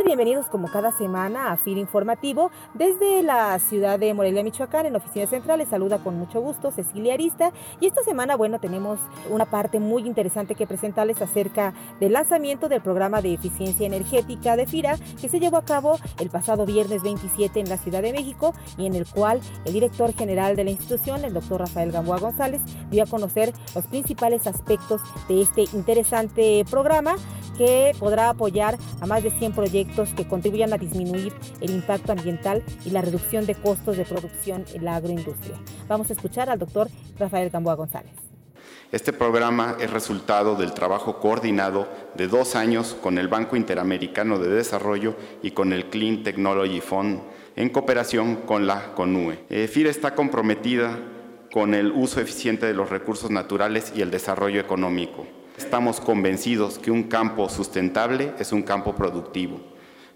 Tal? Bienvenidos como cada semana a FIR Informativo desde la ciudad de Morelia, Michoacán, en Oficina Central. Les saluda con mucho gusto Cecilia Arista. Y esta semana, bueno, tenemos una parte muy interesante que presentarles acerca del lanzamiento del programa de eficiencia energética de FIRA que se llevó a cabo el pasado viernes 27 en la Ciudad de México y en el cual el director general de la institución, el doctor Rafael Gamboa González, dio a conocer los principales aspectos de este interesante programa que podrá apoyar a más de 100 proyectos que contribuyan a disminuir el impacto ambiental y la reducción de costos de producción en la agroindustria. Vamos a escuchar al doctor Rafael Gamboa González. Este programa es resultado del trabajo coordinado de dos años con el Banco Interamericano de Desarrollo y con el Clean Technology Fund en cooperación con la CONUE. Eh, FIRA está comprometida con el uso eficiente de los recursos naturales y el desarrollo económico. Estamos convencidos que un campo sustentable es un campo productivo.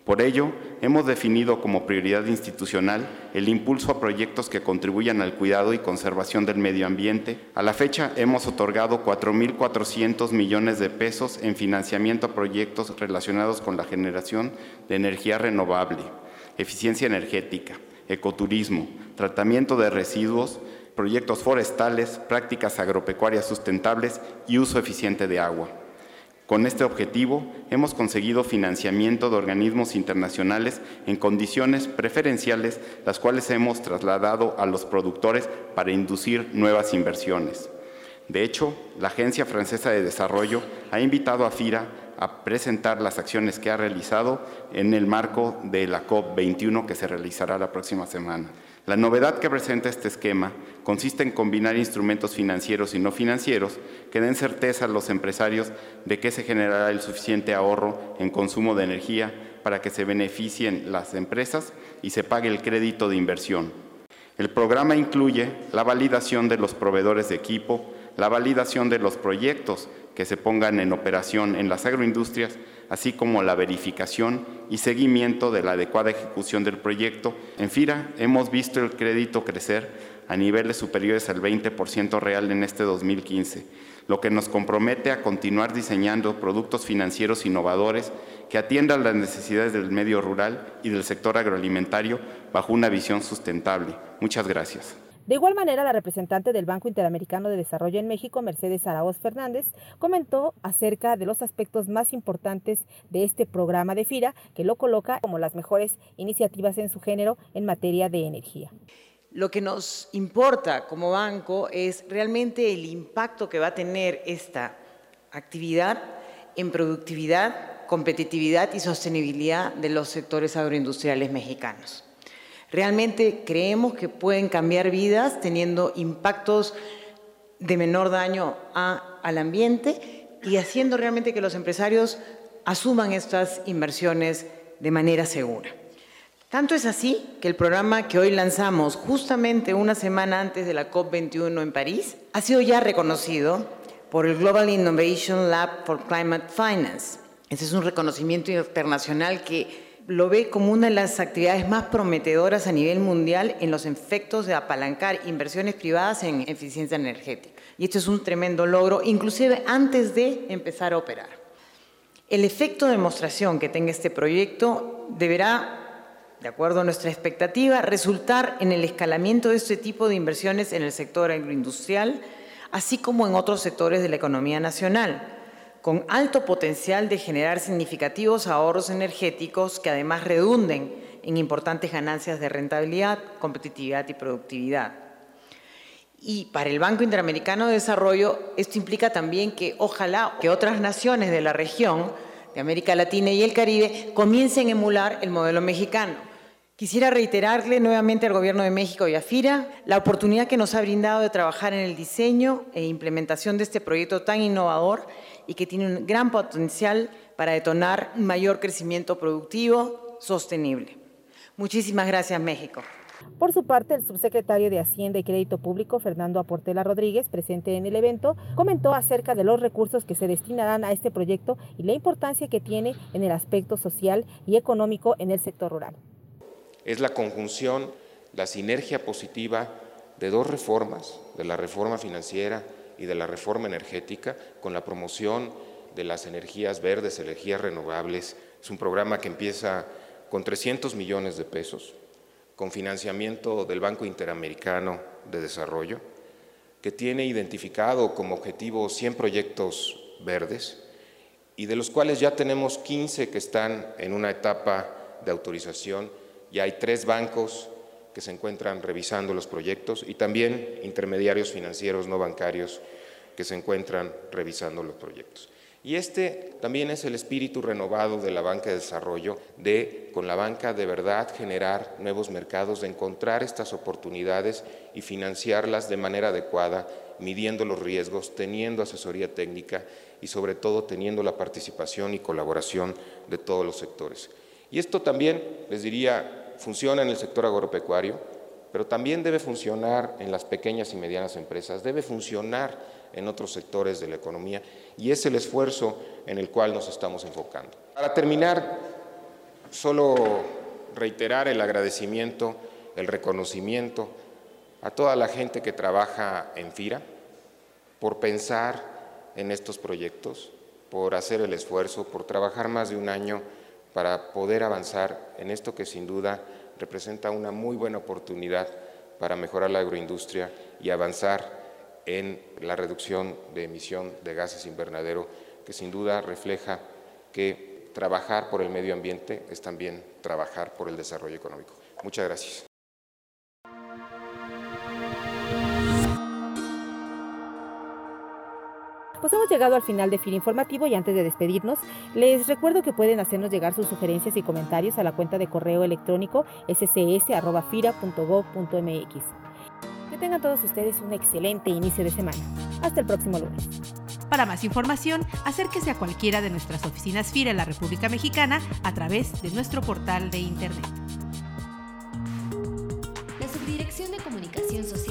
Por ello, hemos definido como prioridad institucional el impulso a proyectos que contribuyan al cuidado y conservación del medio ambiente. A la fecha, hemos otorgado 4.400 millones de pesos en financiamiento a proyectos relacionados con la generación de energía renovable, eficiencia energética, ecoturismo, tratamiento de residuos, proyectos forestales, prácticas agropecuarias sustentables y uso eficiente de agua. Con este objetivo, hemos conseguido financiamiento de organismos internacionales en condiciones preferenciales, las cuales hemos trasladado a los productores para inducir nuevas inversiones. De hecho, la Agencia Francesa de Desarrollo ha invitado a FIRA a presentar las acciones que ha realizado en el marco de la COP21 que se realizará la próxima semana. La novedad que presenta este esquema consiste en combinar instrumentos financieros y no financieros que den certeza a los empresarios de que se generará el suficiente ahorro en consumo de energía para que se beneficien las empresas y se pague el crédito de inversión. El programa incluye la validación de los proveedores de equipo, la validación de los proyectos que se pongan en operación en las agroindustrias, así como la verificación y seguimiento de la adecuada ejecución del proyecto. En FIRA hemos visto el crédito crecer a niveles superiores al 20% real en este 2015, lo que nos compromete a continuar diseñando productos financieros innovadores que atiendan las necesidades del medio rural y del sector agroalimentario bajo una visión sustentable. Muchas gracias. De igual manera, la representante del Banco Interamericano de Desarrollo en México, Mercedes Araoz Fernández, comentó acerca de los aspectos más importantes de este programa de FIRA, que lo coloca como las mejores iniciativas en su género en materia de energía. Lo que nos importa como banco es realmente el impacto que va a tener esta actividad en productividad, competitividad y sostenibilidad de los sectores agroindustriales mexicanos. Realmente creemos que pueden cambiar vidas teniendo impactos de menor daño al ambiente y haciendo realmente que los empresarios asuman estas inversiones de manera segura. Tanto es así que el programa que hoy lanzamos justamente una semana antes de la COP21 en París ha sido ya reconocido por el Global Innovation Lab for Climate Finance. Ese es un reconocimiento internacional que lo ve como una de las actividades más prometedoras a nivel mundial en los efectos de apalancar inversiones privadas en eficiencia energética. Y esto es un tremendo logro, inclusive antes de empezar a operar. El efecto de demostración que tenga este proyecto deberá, de acuerdo a nuestra expectativa, resultar en el escalamiento de este tipo de inversiones en el sector agroindustrial, así como en otros sectores de la economía nacional con alto potencial de generar significativos ahorros energéticos que además redunden en importantes ganancias de rentabilidad, competitividad y productividad. Y para el Banco Interamericano de Desarrollo, esto implica también que ojalá que otras naciones de la región, de América Latina y el Caribe, comiencen a emular el modelo mexicano. Quisiera reiterarle nuevamente al Gobierno de México y a FIRA la oportunidad que nos ha brindado de trabajar en el diseño e implementación de este proyecto tan innovador y que tiene un gran potencial para detonar un mayor crecimiento productivo sostenible. Muchísimas gracias, México. Por su parte, el subsecretario de Hacienda y Crédito Público, Fernando Aportela Rodríguez, presente en el evento, comentó acerca de los recursos que se destinarán a este proyecto y la importancia que tiene en el aspecto social y económico en el sector rural. Es la conjunción la sinergia positiva de dos reformas, de la reforma financiera y de la reforma energética, con la promoción de las energías verdes, energías renovables. Es un programa que empieza con 300 millones de pesos, con financiamiento del Banco Interamericano de Desarrollo, que tiene identificado como objetivo 100 proyectos verdes y de los cuales ya tenemos 15 que están en una etapa de autorización. Ya hay tres bancos que se encuentran revisando los proyectos y también intermediarios financieros no bancarios que se encuentran revisando los proyectos. Y este también es el espíritu renovado de la banca de desarrollo, de con la banca de verdad generar nuevos mercados, de encontrar estas oportunidades y financiarlas de manera adecuada, midiendo los riesgos, teniendo asesoría técnica y sobre todo teniendo la participación y colaboración de todos los sectores. Y esto también, les diría, funciona en el sector agropecuario, pero también debe funcionar en las pequeñas y medianas empresas, debe funcionar en otros sectores de la economía y es el esfuerzo en el cual nos estamos enfocando. Para terminar, solo reiterar el agradecimiento, el reconocimiento a toda la gente que trabaja en FIRA por pensar en estos proyectos, por hacer el esfuerzo, por trabajar más de un año para poder avanzar en esto que sin duda representa una muy buena oportunidad para mejorar la agroindustria y avanzar en la reducción de emisión de gases invernadero, que sin duda refleja que trabajar por el medio ambiente es también trabajar por el desarrollo económico. Muchas gracias. Pues hemos llegado al final de FIR Informativo y antes de despedirnos, les recuerdo que pueden hacernos llegar sus sugerencias y comentarios a la cuenta de correo electrónico scs.fira.gov.mx. Que tengan todos ustedes un excelente inicio de semana. Hasta el próximo lunes. Para más información, acérquese a cualquiera de nuestras oficinas FIRA en la República Mexicana a través de nuestro portal de Internet. La Subdirección de Comunicación Social